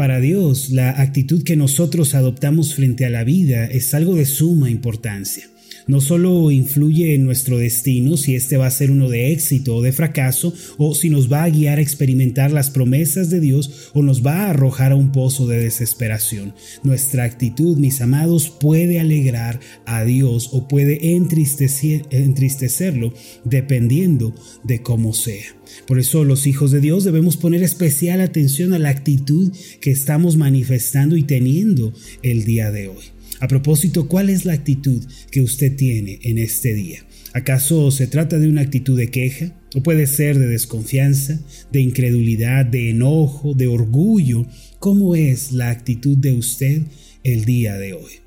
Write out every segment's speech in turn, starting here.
Para Dios, la actitud que nosotros adoptamos frente a la vida es algo de suma importancia. No solo influye en nuestro destino si este va a ser uno de éxito o de fracaso, o si nos va a guiar a experimentar las promesas de Dios o nos va a arrojar a un pozo de desesperación. Nuestra actitud, mis amados, puede alegrar a Dios o puede entristecerlo dependiendo de cómo sea. Por eso los hijos de Dios debemos poner especial atención a la actitud que estamos manifestando y teniendo el día de hoy. A propósito, ¿cuál es la actitud que usted tiene en este día? ¿Acaso se trata de una actitud de queja? ¿O puede ser de desconfianza, de incredulidad, de enojo, de orgullo? ¿Cómo es la actitud de usted el día de hoy?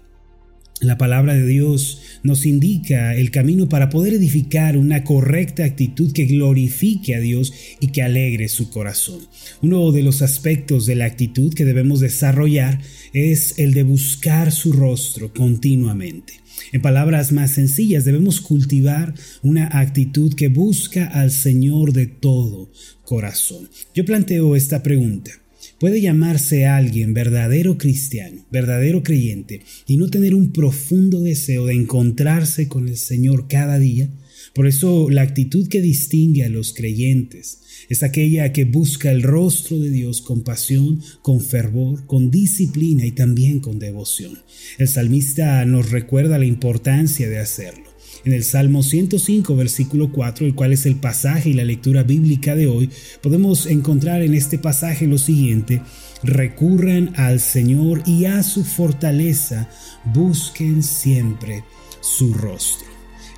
La palabra de Dios nos indica el camino para poder edificar una correcta actitud que glorifique a Dios y que alegre su corazón. Uno de los aspectos de la actitud que debemos desarrollar es el de buscar su rostro continuamente. En palabras más sencillas, debemos cultivar una actitud que busca al Señor de todo corazón. Yo planteo esta pregunta. Puede llamarse alguien verdadero cristiano, verdadero creyente, y no tener un profundo deseo de encontrarse con el Señor cada día. Por eso la actitud que distingue a los creyentes es aquella que busca el rostro de Dios con pasión, con fervor, con disciplina y también con devoción. El salmista nos recuerda la importancia de hacerlo. En el Salmo 105, versículo 4, el cual es el pasaje y la lectura bíblica de hoy, podemos encontrar en este pasaje lo siguiente, recurran al Señor y a su fortaleza, busquen siempre su rostro.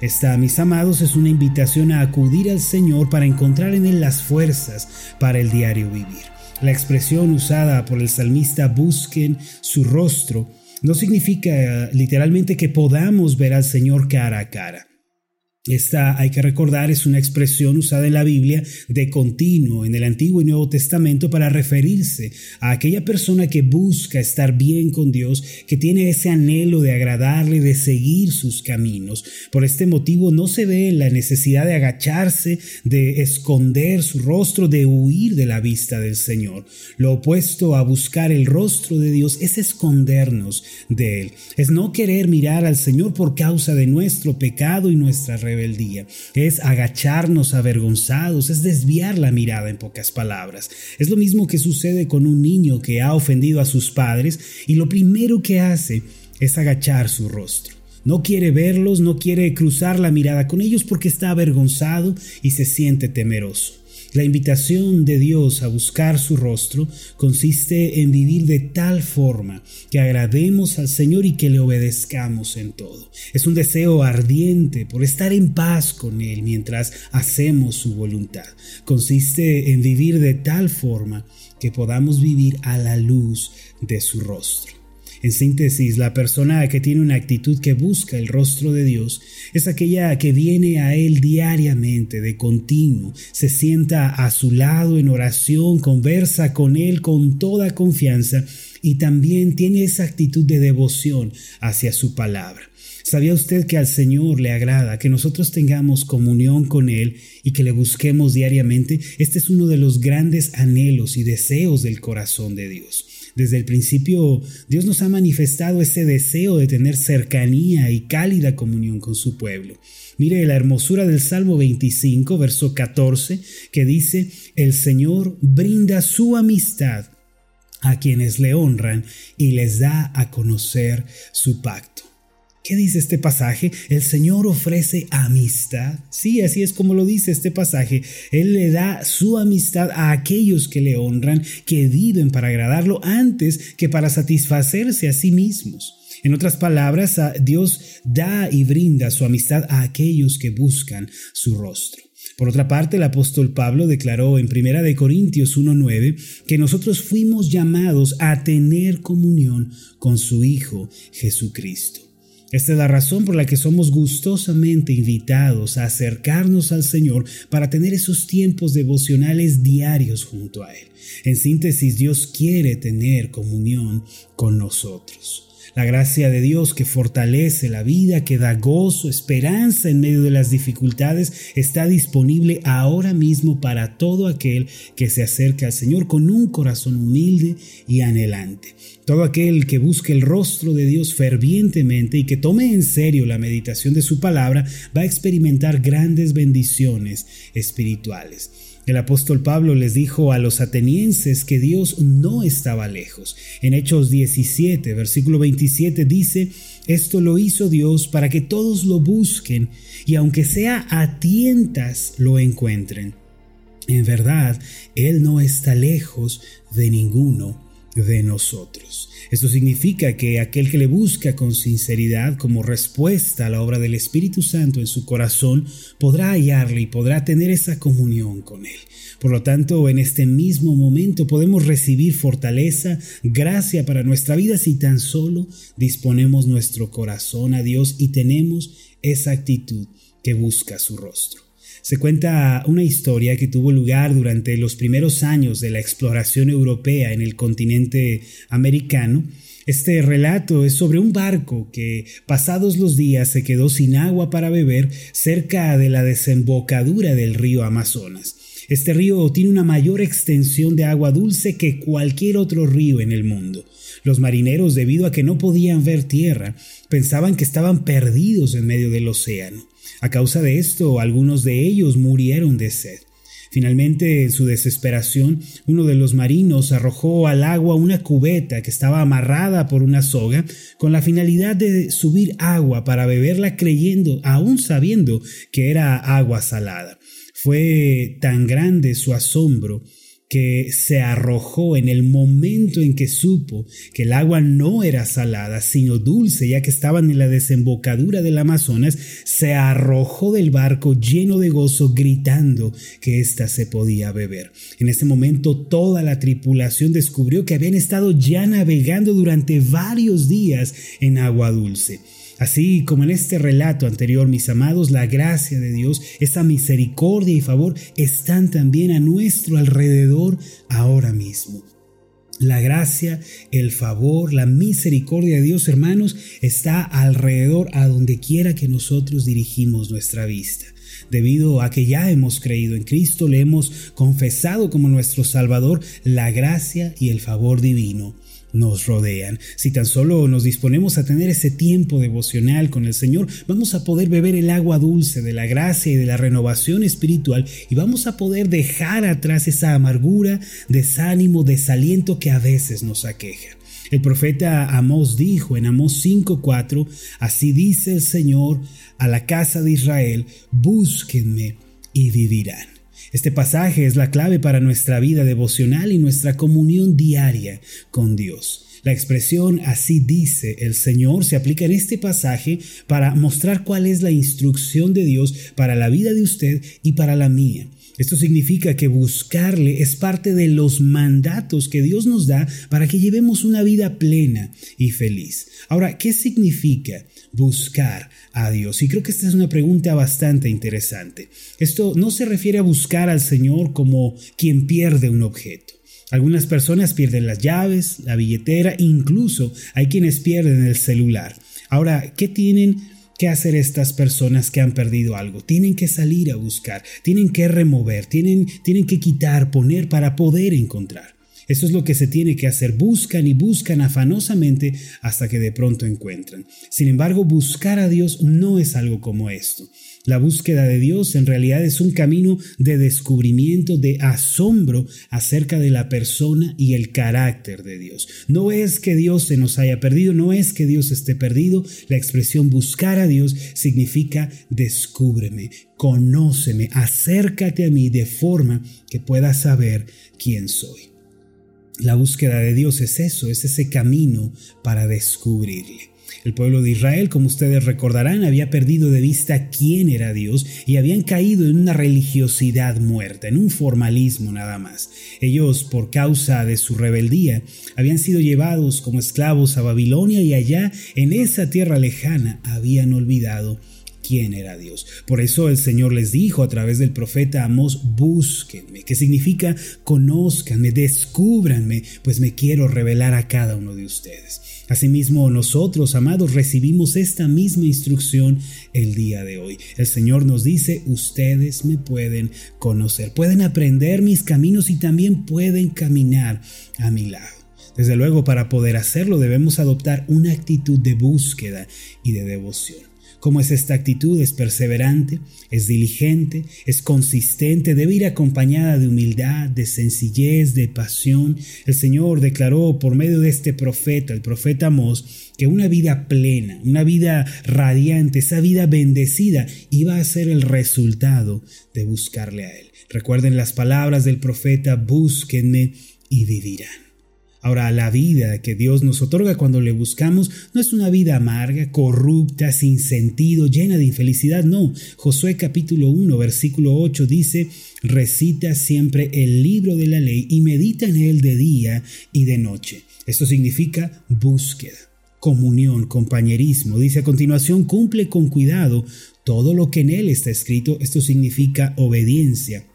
Esta, mis amados, es una invitación a acudir al Señor para encontrar en Él las fuerzas para el diario vivir. La expresión usada por el salmista busquen su rostro no significa literalmente que podamos ver al Señor cara a cara. Esta, hay que recordar, es una expresión usada en la Biblia de continuo en el Antiguo y Nuevo Testamento para referirse a aquella persona que busca estar bien con Dios, que tiene ese anhelo de agradarle, de seguir sus caminos. Por este motivo no se ve la necesidad de agacharse, de esconder su rostro, de huir de la vista del Señor. Lo opuesto a buscar el rostro de Dios es escondernos de Él, es no querer mirar al Señor por causa de nuestro pecado y nuestra rebelión día es agacharnos avergonzados, es desviar la mirada en pocas palabras. Es lo mismo que sucede con un niño que ha ofendido a sus padres y lo primero que hace es agachar su rostro. No quiere verlos, no quiere cruzar la mirada con ellos porque está avergonzado y se siente temeroso. La invitación de Dios a buscar su rostro consiste en vivir de tal forma que agrademos al Señor y que le obedezcamos en todo. Es un deseo ardiente por estar en paz con Él mientras hacemos su voluntad. Consiste en vivir de tal forma que podamos vivir a la luz de su rostro. En síntesis, la persona que tiene una actitud que busca el rostro de Dios es aquella que viene a Él diariamente, de continuo, se sienta a su lado en oración, conversa con Él con toda confianza y también tiene esa actitud de devoción hacia su palabra. ¿Sabía usted que al Señor le agrada que nosotros tengamos comunión con Él y que le busquemos diariamente? Este es uno de los grandes anhelos y deseos del corazón de Dios. Desde el principio Dios nos ha manifestado ese deseo de tener cercanía y cálida comunión con su pueblo. Mire la hermosura del Salmo 25, verso 14, que dice, el Señor brinda su amistad a quienes le honran y les da a conocer su pacto. ¿Qué dice este pasaje? El Señor ofrece amistad. Sí, así es como lo dice este pasaje. Él le da su amistad a aquellos que le honran, que viven para agradarlo antes que para satisfacerse a sí mismos. En otras palabras, Dios da y brinda su amistad a aquellos que buscan su rostro. Por otra parte, el apóstol Pablo declaró en 1 Corintios 1.9 que nosotros fuimos llamados a tener comunión con su Hijo Jesucristo. Esta es la razón por la que somos gustosamente invitados a acercarnos al Señor para tener esos tiempos devocionales diarios junto a Él. En síntesis, Dios quiere tener comunión con nosotros. La gracia de Dios que fortalece la vida, que da gozo, esperanza en medio de las dificultades, está disponible ahora mismo para todo aquel que se acerca al Señor con un corazón humilde y anhelante. Todo aquel que busque el rostro de Dios fervientemente y que tome en serio la meditación de su palabra va a experimentar grandes bendiciones espirituales. El apóstol Pablo les dijo a los atenienses que Dios no estaba lejos. En Hechos 17, versículo 27 dice, esto lo hizo Dios para que todos lo busquen y aunque sea a tientas lo encuentren. En verdad, Él no está lejos de ninguno de nosotros. Esto significa que aquel que le busca con sinceridad como respuesta a la obra del Espíritu Santo en su corazón podrá hallarle y podrá tener esa comunión con Él. Por lo tanto, en este mismo momento podemos recibir fortaleza, gracia para nuestra vida si tan solo disponemos nuestro corazón a Dios y tenemos esa actitud que busca su rostro. Se cuenta una historia que tuvo lugar durante los primeros años de la exploración europea en el continente americano. Este relato es sobre un barco que, pasados los días, se quedó sin agua para beber cerca de la desembocadura del río Amazonas. Este río tiene una mayor extensión de agua dulce que cualquier otro río en el mundo. Los marineros, debido a que no podían ver tierra, pensaban que estaban perdidos en medio del océano. A causa de esto, algunos de ellos murieron de sed. Finalmente, en su desesperación, uno de los marinos arrojó al agua una cubeta que estaba amarrada por una soga con la finalidad de subir agua para beberla creyendo, aún sabiendo que era agua salada. Fue tan grande su asombro que se arrojó en el momento en que supo que el agua no era salada, sino dulce, ya que estaban en la desembocadura del Amazonas, se arrojó del barco lleno de gozo, gritando que ésta se podía beber. En ese momento toda la tripulación descubrió que habían estado ya navegando durante varios días en agua dulce. Así como en este relato anterior, mis amados, la gracia de Dios, esa misericordia y favor están también a nuestro alrededor ahora mismo. La gracia, el favor, la misericordia de Dios, hermanos, está alrededor a donde quiera que nosotros dirigimos nuestra vista. Debido a que ya hemos creído en Cristo, le hemos confesado como nuestro Salvador, la gracia y el favor divino nos rodean. Si tan solo nos disponemos a tener ese tiempo devocional con el Señor, vamos a poder beber el agua dulce de la gracia y de la renovación espiritual y vamos a poder dejar atrás esa amargura, desánimo, desaliento que a veces nos aqueja. El profeta Amós dijo en Amós 5:4, así dice el Señor a la casa de Israel, búsquenme y vivirán. Este pasaje es la clave para nuestra vida devocional y nuestra comunión diaria con Dios. La expresión así dice el Señor se aplica en este pasaje para mostrar cuál es la instrucción de Dios para la vida de usted y para la mía. Esto significa que buscarle es parte de los mandatos que Dios nos da para que llevemos una vida plena y feliz. Ahora, ¿qué significa buscar a Dios? Y creo que esta es una pregunta bastante interesante. Esto no se refiere a buscar al Señor como quien pierde un objeto. Algunas personas pierden las llaves, la billetera, incluso hay quienes pierden el celular. Ahora, ¿qué tienen ¿Qué hacer estas personas que han perdido algo? Tienen que salir a buscar, tienen que remover, tienen, tienen que quitar, poner para poder encontrar. Eso es lo que se tiene que hacer. Buscan y buscan afanosamente hasta que de pronto encuentran. Sin embargo, buscar a Dios no es algo como esto. La búsqueda de Dios en realidad es un camino de descubrimiento, de asombro acerca de la persona y el carácter de Dios. No es que Dios se nos haya perdido, no es que Dios esté perdido. La expresión buscar a Dios significa descúbreme, conóceme, acércate a mí de forma que puedas saber quién soy. La búsqueda de Dios es eso, es ese camino para descubrirle. El pueblo de Israel, como ustedes recordarán, había perdido de vista quién era Dios y habían caído en una religiosidad muerta, en un formalismo nada más. Ellos, por causa de su rebeldía, habían sido llevados como esclavos a Babilonia y allá, en esa tierra lejana, habían olvidado quién era Dios. Por eso el Señor les dijo a través del profeta Amós, búsquenme, que significa conózcanme, descúbranme, pues me quiero revelar a cada uno de ustedes. Asimismo, nosotros, amados, recibimos esta misma instrucción el día de hoy. El Señor nos dice, ustedes me pueden conocer, pueden aprender mis caminos y también pueden caminar a mi lado. Desde luego, para poder hacerlo debemos adoptar una actitud de búsqueda y de devoción. ¿Cómo es esta actitud? Es perseverante, es diligente, es consistente, debe ir acompañada de humildad, de sencillez, de pasión. El Señor declaró por medio de este profeta, el profeta Amós, que una vida plena, una vida radiante, esa vida bendecida iba a ser el resultado de buscarle a Él. Recuerden las palabras del profeta, búsquenme y vivirán. Ahora, la vida que Dios nos otorga cuando le buscamos no es una vida amarga, corrupta, sin sentido, llena de infelicidad, no. Josué capítulo 1, versículo 8 dice, recita siempre el libro de la ley y medita en él de día y de noche. Esto significa búsqueda, comunión, compañerismo. Dice a continuación, cumple con cuidado todo lo que en él está escrito. Esto significa obediencia.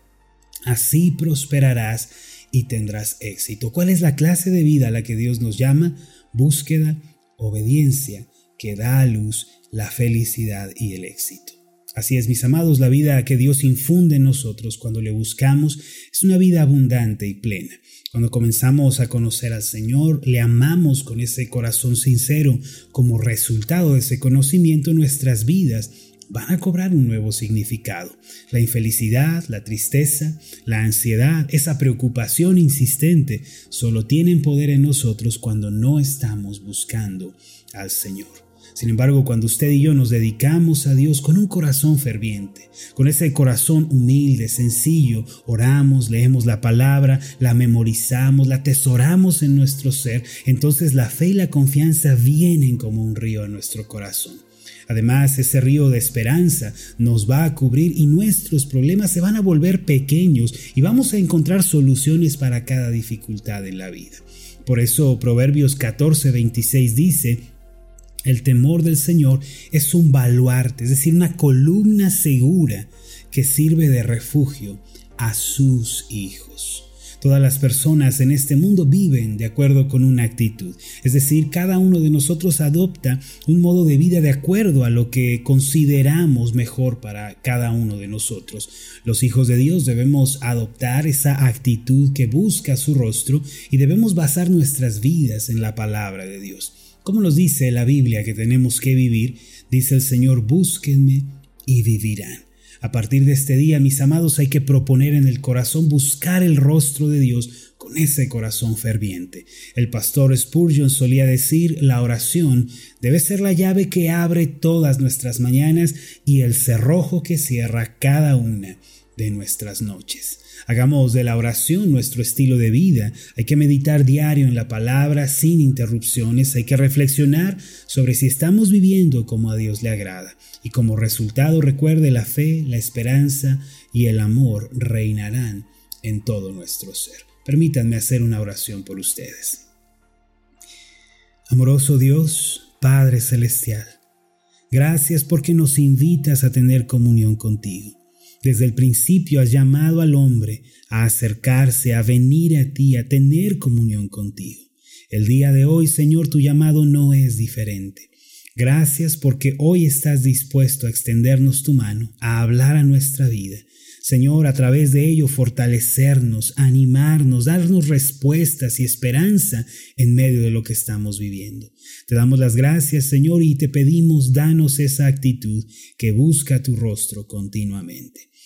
Así prosperarás y tendrás éxito. ¿Cuál es la clase de vida a la que Dios nos llama? Búsqueda, obediencia, que da a luz la felicidad y el éxito. Así es, mis amados, la vida que Dios infunde en nosotros cuando le buscamos es una vida abundante y plena. Cuando comenzamos a conocer al Señor, le amamos con ese corazón sincero. Como resultado de ese conocimiento, nuestras vidas van a cobrar un nuevo significado. La infelicidad, la tristeza, la ansiedad, esa preocupación insistente, solo tienen poder en nosotros cuando no estamos buscando al Señor. Sin embargo, cuando usted y yo nos dedicamos a Dios con un corazón ferviente, con ese corazón humilde, sencillo, oramos, leemos la palabra, la memorizamos, la atesoramos en nuestro ser, entonces la fe y la confianza vienen como un río a nuestro corazón. Además, ese río de esperanza nos va a cubrir y nuestros problemas se van a volver pequeños y vamos a encontrar soluciones para cada dificultad en la vida. Por eso Proverbios 14:26 dice, el temor del Señor es un baluarte, es decir, una columna segura que sirve de refugio a sus hijos. Todas las personas en este mundo viven de acuerdo con una actitud, es decir, cada uno de nosotros adopta un modo de vida de acuerdo a lo que consideramos mejor para cada uno de nosotros. Los hijos de Dios debemos adoptar esa actitud que busca su rostro y debemos basar nuestras vidas en la palabra de Dios. Como nos dice la Biblia que tenemos que vivir, dice el Señor, búsquenme y vivirán. A partir de este día, mis amados, hay que proponer en el corazón buscar el rostro de Dios con ese corazón ferviente. El pastor Spurgeon solía decir, la oración debe ser la llave que abre todas nuestras mañanas y el cerrojo que cierra cada una de nuestras noches. Hagamos de la oración nuestro estilo de vida. Hay que meditar diario en la palabra sin interrupciones. Hay que reflexionar sobre si estamos viviendo como a Dios le agrada. Y como resultado recuerde la fe, la esperanza y el amor reinarán en todo nuestro ser. Permítanme hacer una oración por ustedes. Amoroso Dios, Padre Celestial, gracias porque nos invitas a tener comunión contigo. Desde el principio has llamado al hombre a acercarse, a venir a ti, a tener comunión contigo. El día de hoy, Señor, tu llamado no es diferente. Gracias porque hoy estás dispuesto a extendernos tu mano, a hablar a nuestra vida. Señor, a través de ello fortalecernos, animarnos, darnos respuestas y esperanza en medio de lo que estamos viviendo. Te damos las gracias, Señor, y te pedimos, danos esa actitud que busca tu rostro continuamente.